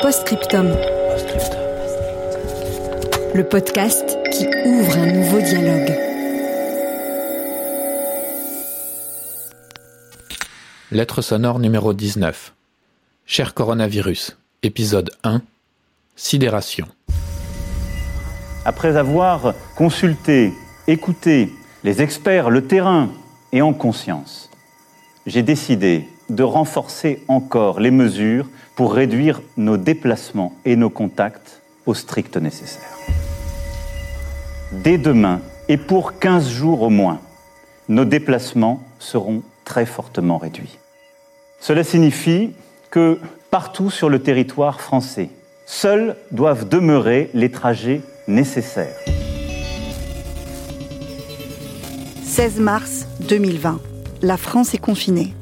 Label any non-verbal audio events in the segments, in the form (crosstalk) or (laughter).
Postscriptum. Le podcast qui ouvre un nouveau dialogue. Lettre sonore numéro 19. Cher coronavirus, épisode 1. Sidération. Après avoir consulté, écouté les experts, le terrain et en conscience, j'ai décidé de renforcer encore les mesures pour réduire nos déplacements et nos contacts au strict nécessaire. Dès demain, et pour 15 jours au moins, nos déplacements seront très fortement réduits. Cela signifie que partout sur le territoire français, seuls doivent demeurer les trajets nécessaires. 16 mars 2020. La France est confinée.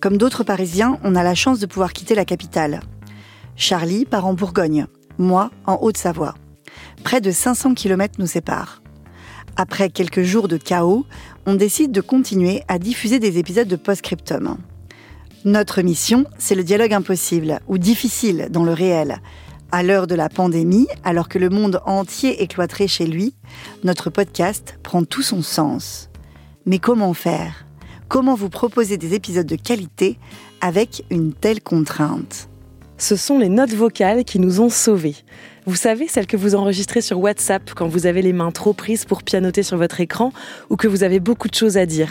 Comme d'autres Parisiens, on a la chance de pouvoir quitter la capitale. Charlie part en Bourgogne, moi en Haute-Savoie. Près de 500 km nous séparent. Après quelques jours de chaos, on décide de continuer à diffuser des épisodes de Postscriptum. Notre mission, c'est le dialogue impossible, ou difficile dans le réel. À l'heure de la pandémie, alors que le monde entier est cloîtré chez lui, notre podcast prend tout son sens. Mais comment faire? Comment vous proposer des épisodes de qualité avec une telle contrainte. Ce sont les notes vocales qui nous ont sauvés. Vous savez, celles que vous enregistrez sur WhatsApp quand vous avez les mains trop prises pour pianoter sur votre écran ou que vous avez beaucoup de choses à dire.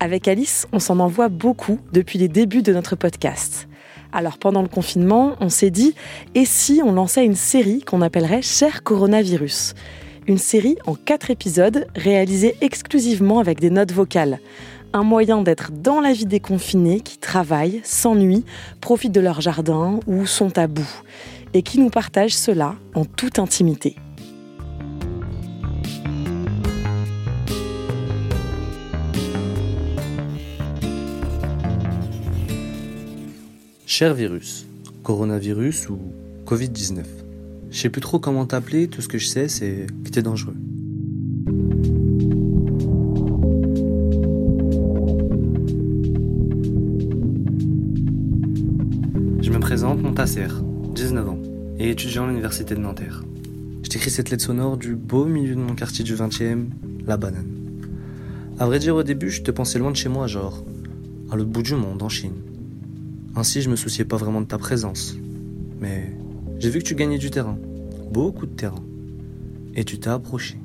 Avec Alice, on s'en envoie beaucoup depuis les débuts de notre podcast. Alors pendant le confinement, on s'est dit, et si on lançait une série qu'on appellerait Cher Coronavirus? Une série en quatre épisodes réalisée exclusivement avec des notes vocales un moyen d'être dans la vie des confinés qui travaillent, s'ennuient, profitent de leur jardin ou sont à bout, et qui nous partagent cela en toute intimité. Cher virus, coronavirus ou Covid-19. Je sais plus trop comment t'appeler, tout ce que je sais c'est que t'es dangereux. Montasser, 19 ans, et étudiant à l'université de Nanterre. Je t'écris cette lettre sonore du beau milieu de mon quartier du 20e, la banane. À vrai dire, au début, je te pensais loin de chez moi, genre, à l'autre bout du monde, en Chine. Ainsi, je me souciais pas vraiment de ta présence. Mais j'ai vu que tu gagnais du terrain, beaucoup de terrain. Et tu t'es approché.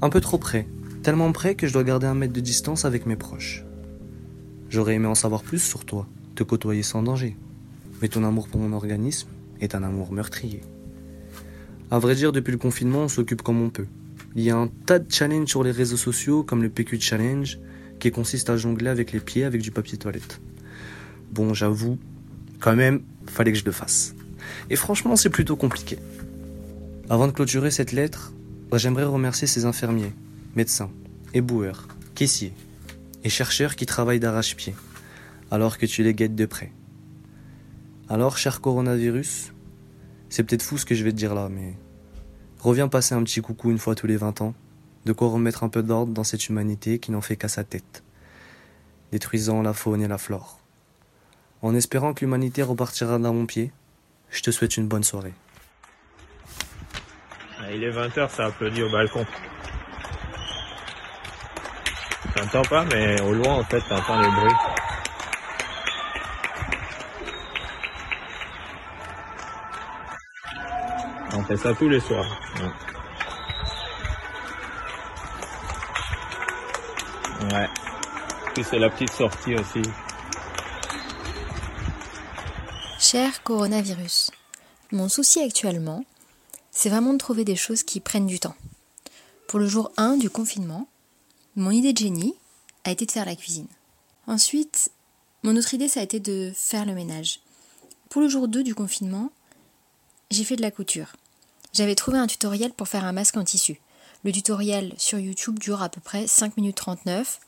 Un peu trop près, tellement près que je dois garder un mètre de distance avec mes proches. J'aurais aimé en savoir plus sur toi, te côtoyer sans danger. Mais ton amour pour mon organisme est un amour meurtrier. À vrai dire, depuis le confinement, on s'occupe comme on peut. Il y a un tas de challenges sur les réseaux sociaux, comme le PQ Challenge, qui consiste à jongler avec les pieds avec du papier toilette. Bon, j'avoue, quand même, fallait que je le fasse. Et franchement, c'est plutôt compliqué. Avant de clôturer cette lettre, j'aimerais remercier ces infirmiers, médecins, éboueurs, caissiers et chercheurs qui travaillent d'arrache-pied, alors que tu les guettes de près. Alors, cher coronavirus, c'est peut-être fou ce que je vais te dire là, mais reviens passer un petit coucou une fois tous les 20 ans, de quoi remettre un peu d'ordre dans cette humanité qui n'en fait qu'à sa tête, détruisant la faune et la flore. En espérant que l'humanité repartira d'un bon pied, je te souhaite une bonne soirée. Ah, il est 20h, ça applaudit au balcon. T'entends pas, mais au loin, en fait, t'entends les bruits. Fait ça tous les soirs. Ouais. C'est la petite sortie aussi. Cher coronavirus, mon souci actuellement, c'est vraiment de trouver des choses qui prennent du temps. Pour le jour 1 du confinement, mon idée de génie a été de faire la cuisine. Ensuite, mon autre idée, ça a été de faire le ménage. Pour le jour 2 du confinement, j'ai fait de la couture. J'avais trouvé un tutoriel pour faire un masque en tissu. Le tutoriel sur YouTube dure à peu près 5 minutes 39.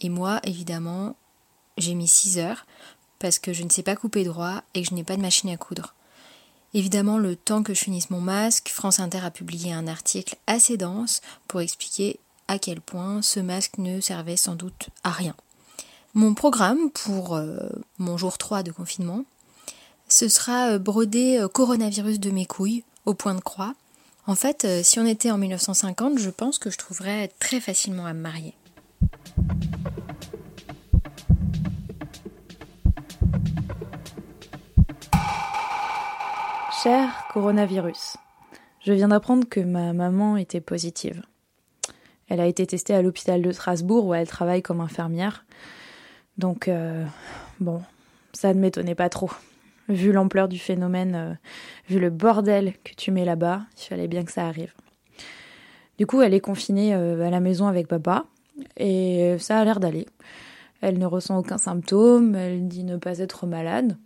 Et moi, évidemment, j'ai mis 6 heures parce que je ne sais pas couper droit et que je n'ai pas de machine à coudre. Évidemment, le temps que je finisse mon masque, France Inter a publié un article assez dense pour expliquer à quel point ce masque ne servait sans doute à rien. Mon programme pour euh, mon jour 3 de confinement, ce sera euh, broder euh, coronavirus de mes couilles au point de croix. En fait, si on était en 1950, je pense que je trouverais très facilement à me marier. Cher coronavirus, je viens d'apprendre que ma maman était positive. Elle a été testée à l'hôpital de Strasbourg où elle travaille comme infirmière. Donc, euh, bon, ça ne m'étonnait pas trop. Vu l'ampleur du phénomène, euh, vu le bordel que tu mets là-bas, il fallait bien que ça arrive. Du coup, elle est confinée euh, à la maison avec papa et ça a l'air d'aller. Elle ne ressent aucun symptôme, elle dit ne pas être malade.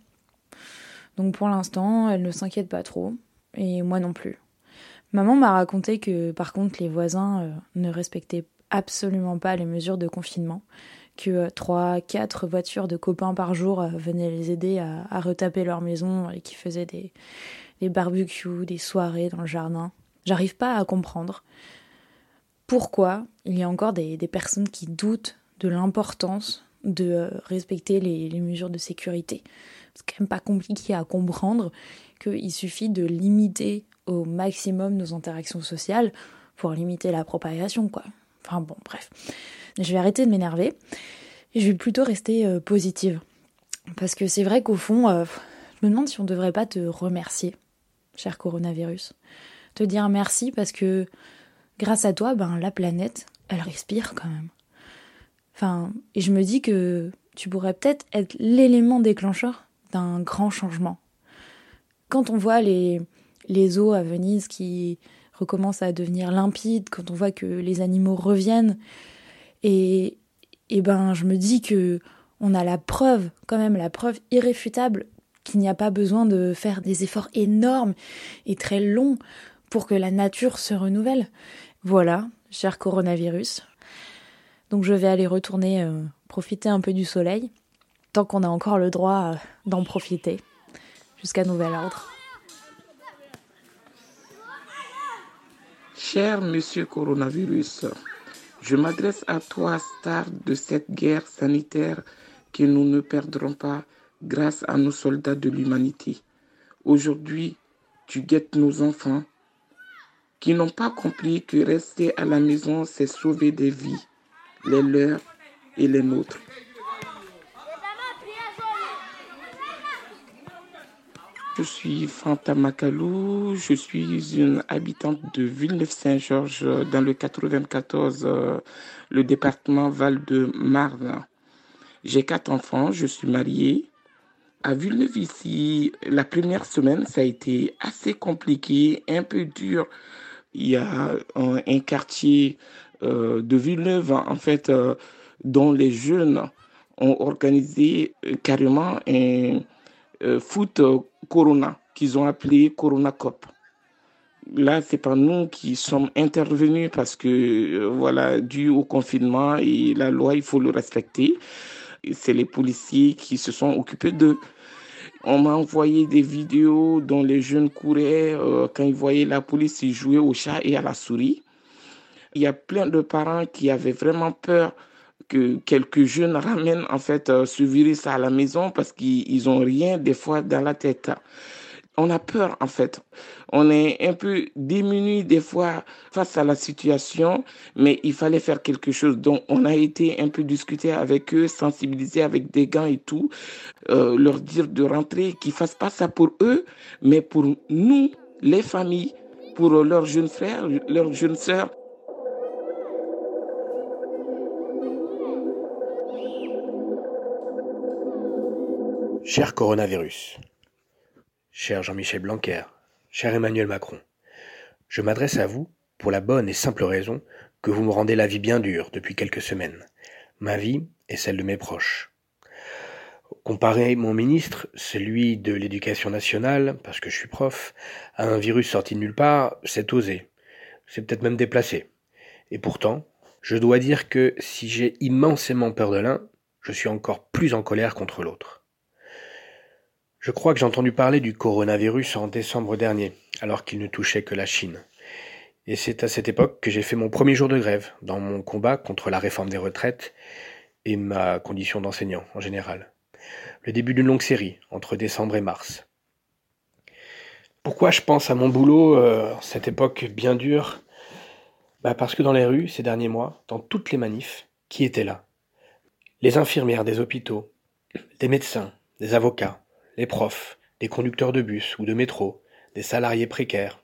Donc pour l'instant, elle ne s'inquiète pas trop, et moi non plus. Maman m'a raconté que par contre les voisins euh, ne respectaient absolument pas les mesures de confinement, que euh, trois, quatre voitures de copains par jour euh, venaient les aider à, retaper leur maison et qui faisaient des, des barbecues, des soirées dans le jardin. J'arrive pas à comprendre pourquoi il y a encore des, personnes qui doutent de l'importance de respecter les mesures de sécurité c'est quand même pas compliqué à comprendre qu'il suffit de limiter au maximum nos interactions sociales pour limiter la propagation, quoi. Enfin bon, bref. Je vais arrêter de m'énerver et je vais plutôt rester euh, positive. Parce que c'est vrai qu'au fond, euh, je me demande si on ne devrait pas te remercier, cher coronavirus. Te dire merci parce que grâce à toi, ben, la planète, elle respire quand même. Enfin, et je me dis que tu pourrais peut-être être l'élément déclencheur d'un grand changement. Quand on voit les, les eaux à Venise qui recommencent à devenir limpides, quand on voit que les animaux reviennent, et, et ben je me dis que on a la preuve, quand même la preuve irréfutable qu'il n'y a pas besoin de faire des efforts énormes et très longs pour que la nature se renouvelle. Voilà, cher coronavirus. Donc je vais aller retourner euh, profiter un peu du soleil tant qu'on a encore le droit euh, d'en profiter, jusqu'à nouvel ordre. Cher monsieur coronavirus, je m'adresse à toi, star de cette guerre sanitaire que nous ne perdrons pas grâce à nos soldats de l'humanité. Aujourd'hui, tu guettes nos enfants qui n'ont pas compris que rester à la maison, c'est sauver des vies, les leurs et les nôtres. Je suis Fanta Makalou, je suis une habitante de Villeneuve-Saint-Georges dans le 94, euh, le département Val-de-Marne. J'ai quatre enfants, je suis mariée. À Villeneuve ici, la première semaine, ça a été assez compliqué, un peu dur. Il y a un, quartier euh, de Villeneuve, en fait, euh, dont les jeunes ont organisé carrément un euh, foot euh, Corona, qu'ils ont appelé Corona Cop. Là, c'est pas nous qui sommes intervenus parce que, euh, voilà, dû au confinement et la loi, il faut le respecter. C'est les policiers qui se sont occupés d'eux. On m'a envoyé des vidéos dont les jeunes couraient quand ils voyaient la police, ils jouaient au chat et à la souris. Il y a plein de parents qui avaient vraiment peur que quelques jeunes ramènent en fait euh, ce virus à la maison parce qu'ils ont rien des fois dans la tête. On a peur en fait. On est un peu démunis des fois face à la situation, mais il fallait faire quelque chose. Donc on a été un peu discuter avec eux, sensibiliser avec des gants et tout, euh, leur dire de rentrer, qu'ils fassent pas ça pour eux, mais pour nous, les familles, pour leurs jeunes frères, leurs jeunes sœurs. Cher coronavirus, cher Jean-Michel Blanquer, cher Emmanuel Macron, je m'adresse à vous pour la bonne et simple raison que vous me rendez la vie bien dure depuis quelques semaines. Ma vie et celle de mes proches. Comparer mon ministre, celui de l'éducation nationale, parce que je suis prof, à un virus sorti de nulle part, c'est osé. C'est peut-être même déplacé. Et pourtant, je dois dire que si j'ai immensément peur de l'un, je suis encore plus en colère contre l'autre. Je crois que j'ai entendu parler du coronavirus en décembre dernier, alors qu'il ne touchait que la Chine. Et c'est à cette époque que j'ai fait mon premier jour de grève, dans mon combat contre la réforme des retraites et ma condition d'enseignant en général. Le début d'une longue série, entre décembre et mars. Pourquoi je pense à mon boulot, euh, cette époque bien dure? Bah Parce que dans les rues, ces derniers mois, dans toutes les manifs, qui étaient là? Les infirmières des hôpitaux, des médecins, des avocats, les profs, des conducteurs de bus ou de métro, des salariés précaires,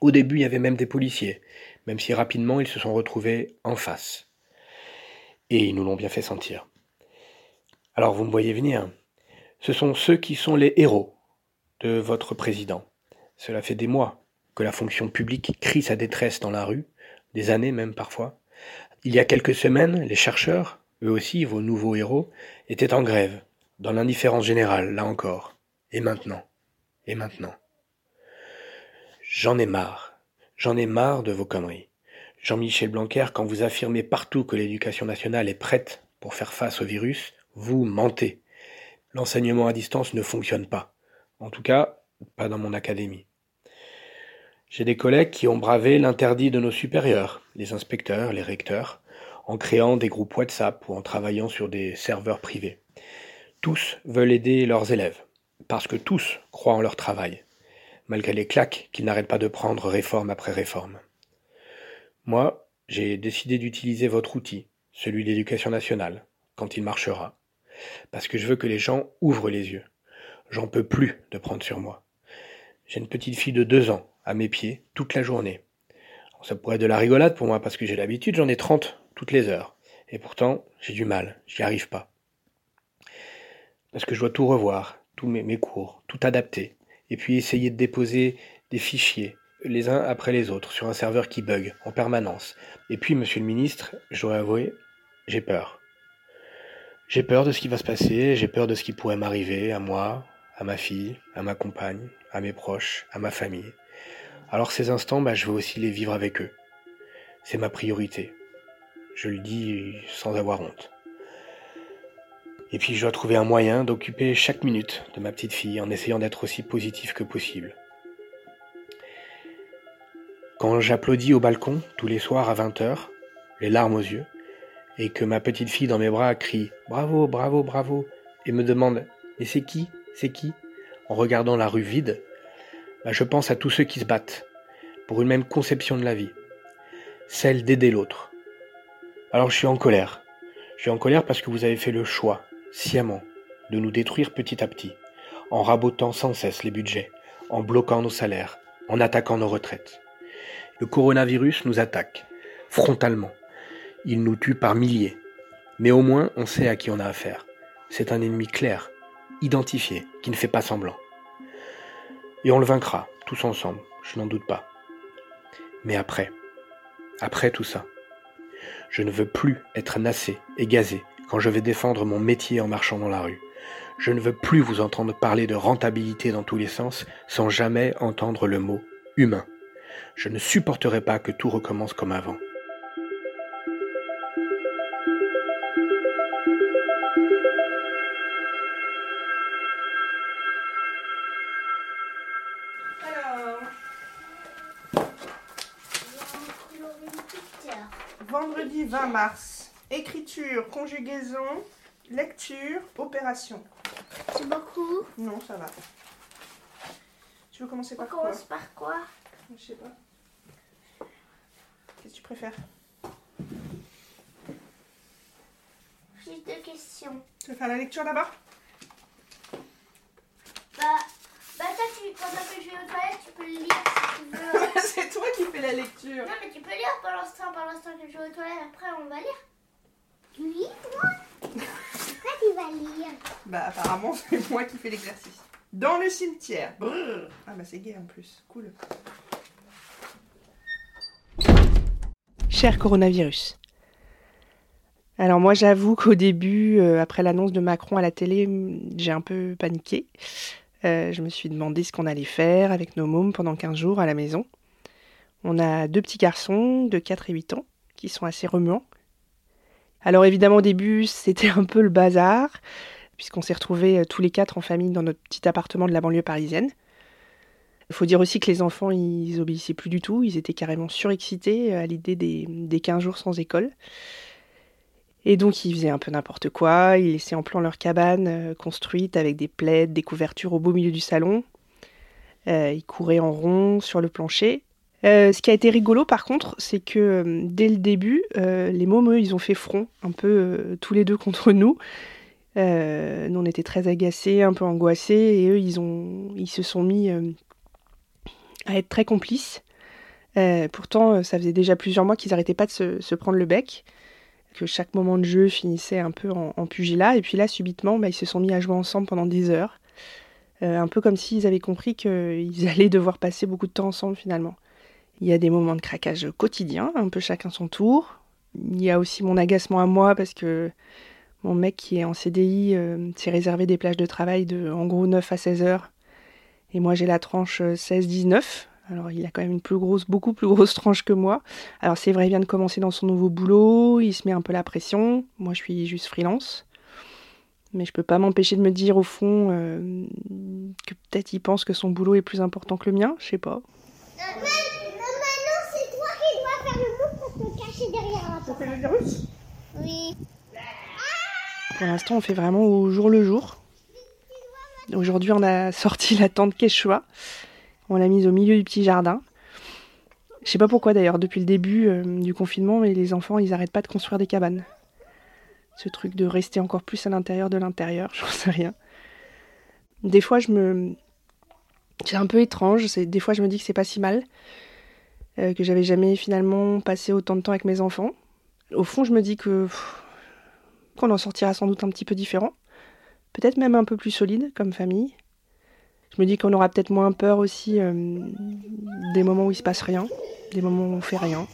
au début, il y avait même des policiers, même si rapidement ils se sont retrouvés en face. Et ils nous l'ont bien fait sentir. Alors vous me voyez venir. Ce sont ceux qui sont les héros de votre président. Cela fait des mois que la fonction publique crie sa détresse dans la rue, des années même parfois. Il y a quelques semaines, les chercheurs, eux aussi vos nouveaux héros, étaient en grève, dans l'indifférence générale, là encore. Et maintenant Et maintenant J'en ai marre. J'en ai marre de vos conneries. Jean-Michel Blanquer, quand vous affirmez partout que l'éducation nationale est prête pour faire face au virus, vous mentez. L'enseignement à distance ne fonctionne pas. En tout cas, pas dans mon académie. J'ai des collègues qui ont bravé l'interdit de nos supérieurs, les inspecteurs, les recteurs, en créant des groupes WhatsApp ou en travaillant sur des serveurs privés. Tous veulent aider leurs élèves, parce que tous croient en leur travail malgré les claques qu'il n'arrête pas de prendre réforme après réforme. Moi, j'ai décidé d'utiliser votre outil, celui de l'éducation nationale, quand il marchera, parce que je veux que les gens ouvrent les yeux. J'en peux plus de prendre sur moi. J'ai une petite fille de deux ans à mes pieds toute la journée. Ça pourrait être de la rigolade pour moi parce que j'ai l'habitude, j'en ai trente toutes les heures. Et pourtant, j'ai du mal, j'y arrive pas. Parce que je dois tout revoir, tous mes, cours, tout adapter, et puis essayer de déposer des fichiers les uns après les autres sur un serveur qui bug en permanence. Et puis, monsieur le ministre, je dois avouer, j'ai peur. J'ai peur de ce qui va se passer, j'ai peur de ce qui pourrait m'arriver à moi, à ma fille, à ma compagne, à mes proches, à ma famille. Alors ces instants, bah, je veux aussi les vivre avec eux. C'est ma priorité. Je le dis sans avoir honte. Et puis je dois trouver un moyen d'occuper chaque minute de ma petite fille en essayant d'être aussi positif que possible. Quand j'applaudis au balcon tous les soirs à 20h, les larmes aux yeux, et que ma petite fille dans mes bras crie Bravo, bravo, bravo, et me demande Mais c'est qui C'est qui? en regardant la rue vide, bah, je pense à tous ceux qui se battent pour une même conception de la vie, celle d'aider l'autre. Alors je suis en colère. Je suis en colère parce que vous avez fait le choix sciemment, de nous détruire petit à petit, en rabotant sans cesse les budgets, en bloquant nos salaires, en attaquant nos retraites. Le coronavirus nous attaque, frontalement. Il nous tue par milliers. Mais au moins, on sait à qui on a affaire. C'est un ennemi clair, identifié, qui ne fait pas semblant. Et on le vaincra, tous ensemble, je n'en doute pas. Mais après, après tout ça, je ne veux plus être nassé et gazé quand je vais défendre mon métier en marchant dans la rue. Je ne veux plus vous entendre parler de rentabilité dans tous les sens sans jamais entendre le mot humain. Je ne supporterai pas que tout recommence comme avant. Vendredi 20 mars. Écriture, conjugaison, lecture, opération. C'est beaucoup Non, ça va. Tu veux commencer par On commence par quoi Je sais pas. Qu'est-ce que tu préfères? J'ai deux questions. Tu veux faire la lecture d'abord? Bah, bah toi, tu, pendant que je vais aux toilettes, tu peux le lire si tu veux. (laughs) C'est toi qui fais la lecture. Non, mais tu peux lire pendant ce temps, pendant ce temps que je vais aux toilettes. Après, on va lire. Oui, toi Pourquoi tu vas lire Bah apparemment (laughs) c'est moi qui fais l'exercice. Dans le cimetière. Ah bah c'est gay en plus. Cool. Cher coronavirus. Alors moi j'avoue qu'au début, euh, après l'annonce de Macron à la télé, j'ai un peu paniqué. Euh, je me suis demandé ce qu'on allait faire avec nos mômes pendant 15 jours à la maison. On a deux petits garçons de 4 et 8 ans qui sont assez remuants. Alors évidemment au début c'était un peu le bazar, puisqu'on s'est retrouvés euh, tous les quatre en famille dans notre petit appartement de la banlieue parisienne. Il faut dire aussi que les enfants, ils obéissaient plus du tout, ils étaient carrément surexcités à l'idée des, des 15 jours sans école. Et donc ils faisaient un peu n'importe quoi, ils laissaient en plan leur cabane euh, construite avec des plaides, des couvertures au beau milieu du salon. Euh, ils couraient en rond sur le plancher. Euh, ce qui a été rigolo par contre, c'est que euh, dès le début, euh, les mômes, eux, ils ont fait front un peu tous les deux (laughs) contre nous. Nous, on était très agacés, un peu angoissés, et eux, ils, se sont mis à être très complices. Pourtant, ça faisait déjà plusieurs mois qu'ils n'arrêtaient pas de se, prendre le bec, que chaque moment de jeu finissait un peu en, pugilat, et puis là, subitement, bah, ils se sont mis à jouer ensemble pendant des heures. Un peu comme s'ils avaient compris qu'ils (laughs) allaient devoir passer beaucoup de temps ensemble finalement. Il y a des moments de craquage quotidien, un peu chacun son tour. Il y a aussi mon agacement à moi parce que mon mec qui est en CDI euh, s'est réservé des plages de travail de en gros 9 à 16 heures. Et moi j'ai la tranche 16-19. Alors il a quand même une plus grosse, beaucoup plus grosse tranche que moi. Alors c'est vrai, il vient de commencer dans son nouveau boulot, il se met un peu la pression. Moi je suis juste freelance. Mais je peux pas m'empêcher de me dire au fond euh, que peut-être il pense que son boulot est plus important que le mien, je sais pas. Maintenant, c'est toi qui dois faire le move pour te cacher le virus Oui. Pour l'instant, on fait vraiment au jour le jour. Aujourd'hui, on a sorti la tente Quechua. On l'a mise au milieu du petit jardin. Je sais pas pourquoi d'ailleurs, depuis le début euh, du confinement, mais les enfants, ils arrêtent pas de construire des cabanes. Ce truc de rester encore plus à l'intérieur de l'intérieur, (laughs) j'en sais rien. Des fois, je me. C'est un peu étrange. c'est- Des fois, je me dis que c'est pas si mal. euh, que j'avais jamais finalement passé autant de temps avec mes enfants. Au fond, je me dis que. qu'on en sortira sans doute un petit peu différent. Peut-être même un peu plus solide comme famille. Je me dis qu'on aura peut-être moins peur aussi euh, des moments où il se passe rien, des moments où on fait rien.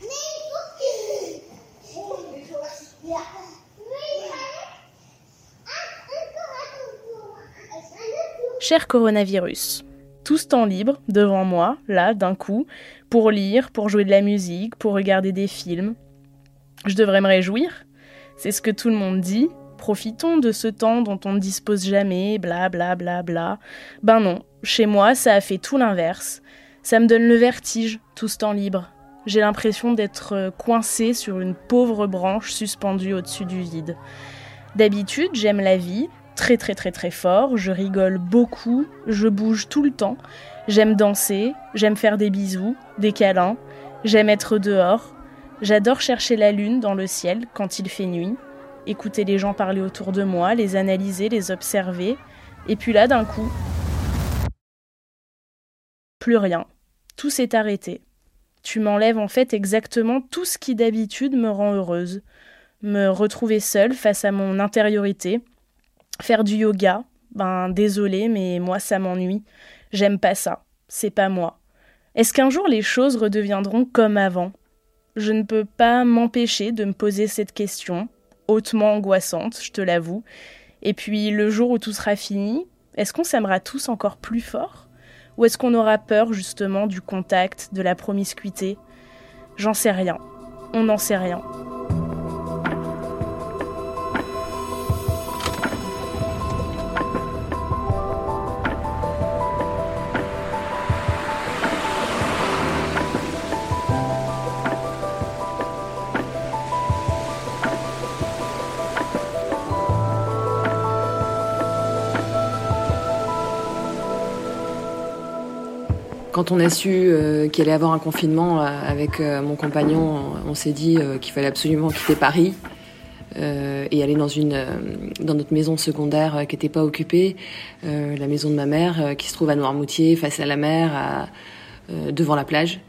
Cher coronavirus, tout ce temps libre devant moi, là, d'un coup, pour lire, pour jouer de la musique, pour regarder des films. Je devrais me réjouir. C'est ce que tout le monde dit. Profitons de ce temps dont on ne dispose jamais, bla bla bla bla. Ben non, chez moi, ça a fait tout l'inverse. Ça me donne le vertige, tout ce temps libre. J'ai l'impression d'être euh, coincée sur une pauvre branche suspendue au-dessus du vide. D'habitude, j'aime la vie, très très très très fort, je rigole beaucoup, je bouge tout le temps, j'aime danser, j'aime faire des bisous, des câlins, j'aime être dehors, j'adore chercher la lune dans le ciel quand il fait nuit, écouter les gens parler autour de moi, les analyser, les observer, et puis là d'un coup, plus rien, tout s'est arrêté. Tu m'enlèves en fait exactement tout ce qui d'habitude me rend heureuse. Me retrouver seule face à mon intériorité, Faire du yoga, ben désolé, mais moi ça m'ennuie. J'aime pas ça. C'est pas moi. Est-ce qu'un jour les choses redeviendront comme avant? Je ne peux pas m'empêcher de me poser cette question, hautement angoissante, je te l'avoue. Et puis le jour où tout sera fini, est-ce qu'on s'aimera tous encore plus fort? Ou est-ce qu'on aura peur justement du contact, de la promiscuité? J'en sais rien. On n'en sait rien. Quand on a su euh, qu'il allait avoir un confinement euh, avec euh, mon compagnon, on, s'est dit qu'il fallait absolument quitter Paris et aller dans une dans notre maison secondaire qui n'était pas occupée, la maison de ma mère qui se trouve à Noirmoutier, face à la mer, devant la plage,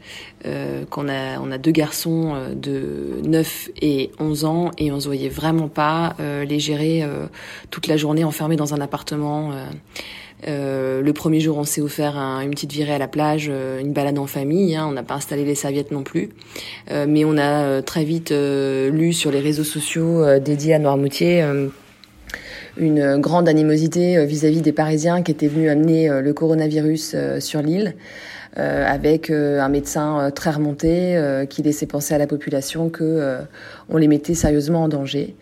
qu'on a, on a deux garçons de 9 et 11 ans et on se voyait vraiment pas les gérer toute la journée enfermés dans un appartement. Euh, le premier jour, on s'est offert une petite virée à la plage, euh, une balade en famille. Hein, on n'a pas installé les serviettes non plus, euh, mais on a très vite lu sur les réseaux sociaux dédiés à Noirmoutier une grande animosité vis-à-vis des Parisiens qui étaient venus amener le coronavirus sur l'île. Avec un médecin très remonté qui laissait penser à la population que on les mettait sérieusement en danger.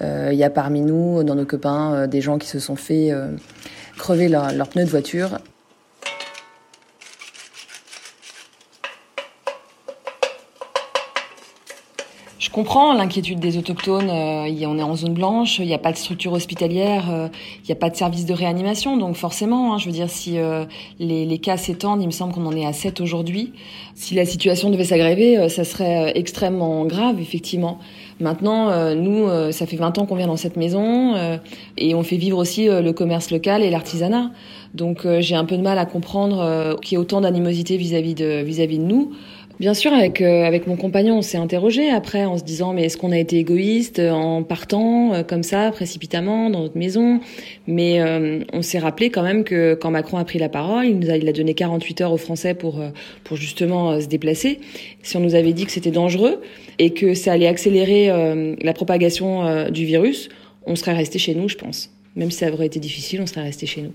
Il y a parmi nous, dans nos copains, des gens qui se sont fait crever leur, leur pneu de voiture. Je comprends l'inquiétude des autochtones. Euh, on est en zone blanche, il n'y a pas de structure hospitalière, euh, il n'y a pas de service de réanimation. Donc forcément, hein, je veux dire, si euh, les, les, cas s'étendent, il me semble qu'on en est à 7 aujourd'hui. Si la situation devait s'aggraver, ça serait extrêmement grave, effectivement. Maintenant, nous, ça fait 20 ans qu'on vient dans cette maison et on fait vivre aussi le commerce local et l'artisanat. Donc j'ai un peu de mal à comprendre qu'il y ait autant d'animosité vis-à-vis de, vis-à-vis de nous. Bien sûr, avec euh, avec mon compagnon, on s'est interrogé après en se disant mais est-ce qu'on a été égoïste en partant euh, comme ça précipitamment dans notre maison? Mais euh, on s'est rappelé quand même que quand Macron a pris la parole, il nous a il a donné 48 heures aux Français pour pour justement se déplacer. Si on nous avait dit que c'était dangereux et que ça allait accélérer la propagation du virus, on serait resté chez nous, je pense. Même si ça aurait été difficile, on serait resté chez nous.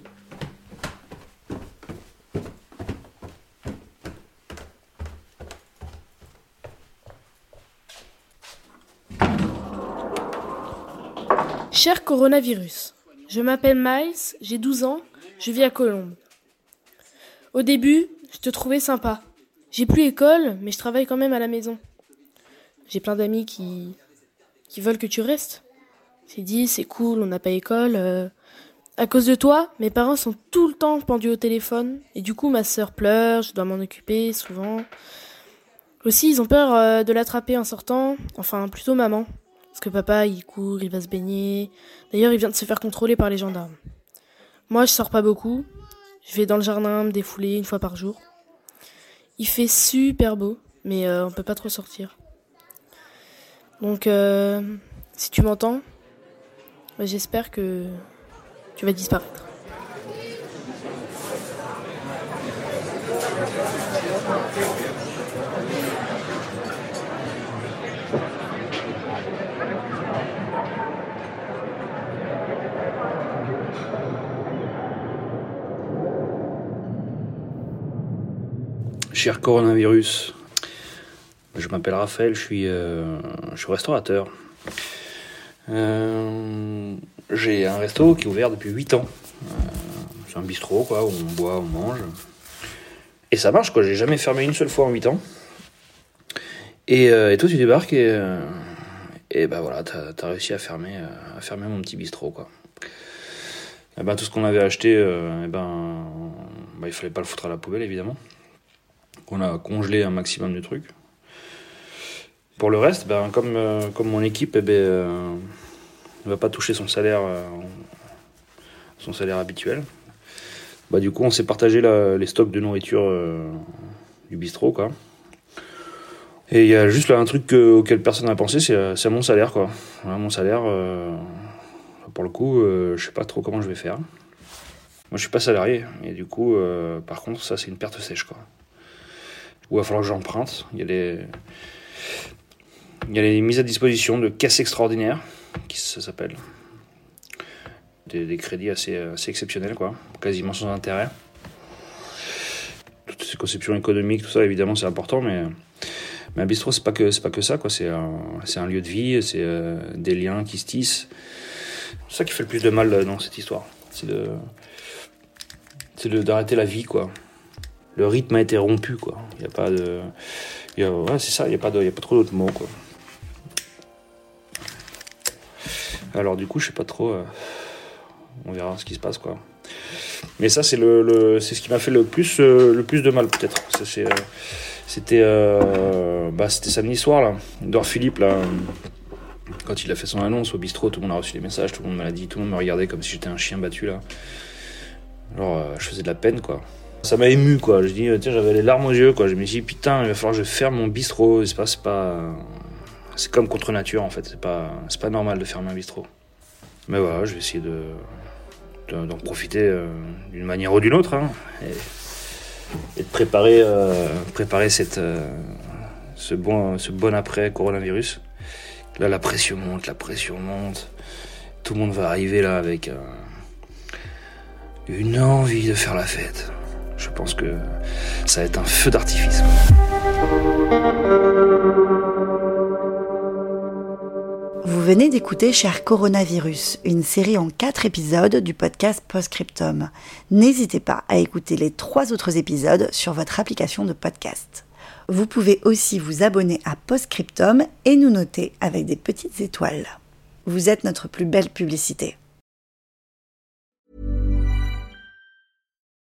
Cher coronavirus, je m'appelle Miles, j'ai 12 ans, je vis à Colombes. Au début, je te trouvais sympa. J'ai plus école, mais je travaille quand même à la maison. J'ai plein d'amis qui qui veulent que tu restes. C'est dit, c'est cool, on n'a pas école. Euh. À cause de toi, mes parents sont tout le temps pendus au téléphone et du coup ma sœur pleure, je dois m'en occuper souvent. Aussi, ils ont peur euh, de l'attraper en sortant, enfin plutôt maman. Parce que papa, il court, il va se baigner. D'ailleurs, il vient de se faire contrôler par les gendarmes. Moi, je sors pas beaucoup. Je vais dans le jardin me défouler une fois par jour. Il fait super beau, mais euh, on peut pas trop sortir. Donc, euh, si tu m'entends, bah, j'espère que tu vas disparaître. Coronavirus. Je m'appelle Raphaël, je suis, euh, restaurateur. Euh, j'ai un resto qui est ouvert depuis 8 ans. Euh, c'est un bistrot, quoi, où on boit, on mange. Et ça marche, quoi. J'ai jamais fermé une seule fois en 8 ans. Et, toi, tu débarques et, et ben voilà, t'as as réussi à fermer, à fermer mon petit bistrot, quoi. Et ben, tout ce qu'on avait acheté, et ben, ben, il fallait pas le foutre à la poubelle, évidemment qu'on a congelé un maximum de trucs. Pour le reste, ben, comme, euh, comme mon équipe eh ben, euh, ne va pas toucher son salaire, euh, son salaire habituel, bah, du coup on s'est partagé les stocks de nourriture du bistrot. Quoi. Et il y a juste un truc auquel personne n'a pensé, c'est mon salaire. Quoi. mon salaire, pour le coup, je sais pas trop comment je vais faire. Moi je suis pas salarié, et du coup, par contre, ça c'est une perte sèche. Quoi où il va falloir que j'emprunte. Il y a les, il y a les mises à disposition de caisses extraordinaires, qui ça s'appelle. Des, crédits assez, assez exceptionnels, quoi, quasiment sans intérêt. Toutes ces conceptions économiques, tout ça, évidemment, c'est important, mais, mais un bistrot, c'est pas que, pas que ça, quoi. C'est un, un lieu de vie, c'est euh, des liens qui se tissent. C'est ça qui fait le plus de mal dans cette histoire. C'est d'arrêter la vie, quoi le rythme a été rompu, quoi. Il n'y a pas de. ouais, c'est ça, il n'y a, pas de... a trop d'autres mots, quoi. Alors, du coup, je sais pas trop. Euh, on verra ce qui se passe, quoi. Mais ça, c'est le, c'est ce qui m'a fait le plus, euh, le plus de mal, peut-être. Euh, c'était, bah, c'était samedi soir, là. Edouard Philippe, là. Quand il a fait son annonce au bistrot, tout le monde a reçu les messages, tout le monde m'a dit, tout le monde me regardait comme si j'étais un chien battu, là. Alors, je faisais de la peine, quoi Ça m'a ému, quoi. Je dis, tiens, j'avais les larmes aux yeux, quoi. Je me suis dit, putain, il va falloir que je ferme mon bistrot. C'est pas, c'est pas, c'est comme contre nature, en fait. C'est pas, c'est pas normal de fermer un bistrot. Mais voilà, je vais essayer de, de- d'en profiter euh, d'une manière ou d'une autre, hein, et, de préparer, euh, préparer cette, euh, ce bon, ce bon après coronavirus. Là, la pression monte, la pression monte. Tout le monde va arriver là avec euh, une envie de faire la fête. Je pense que ça va être un feu d'artifice. Vous venez d'écouter Cher Coronavirus, une série en quatre épisodes du podcast Postscriptum. N'hésitez pas à écouter les trois autres épisodes sur votre application de podcast. Vous pouvez aussi vous abonner à Postscriptum et nous noter avec des petites étoiles. Vous êtes notre plus belle publicité.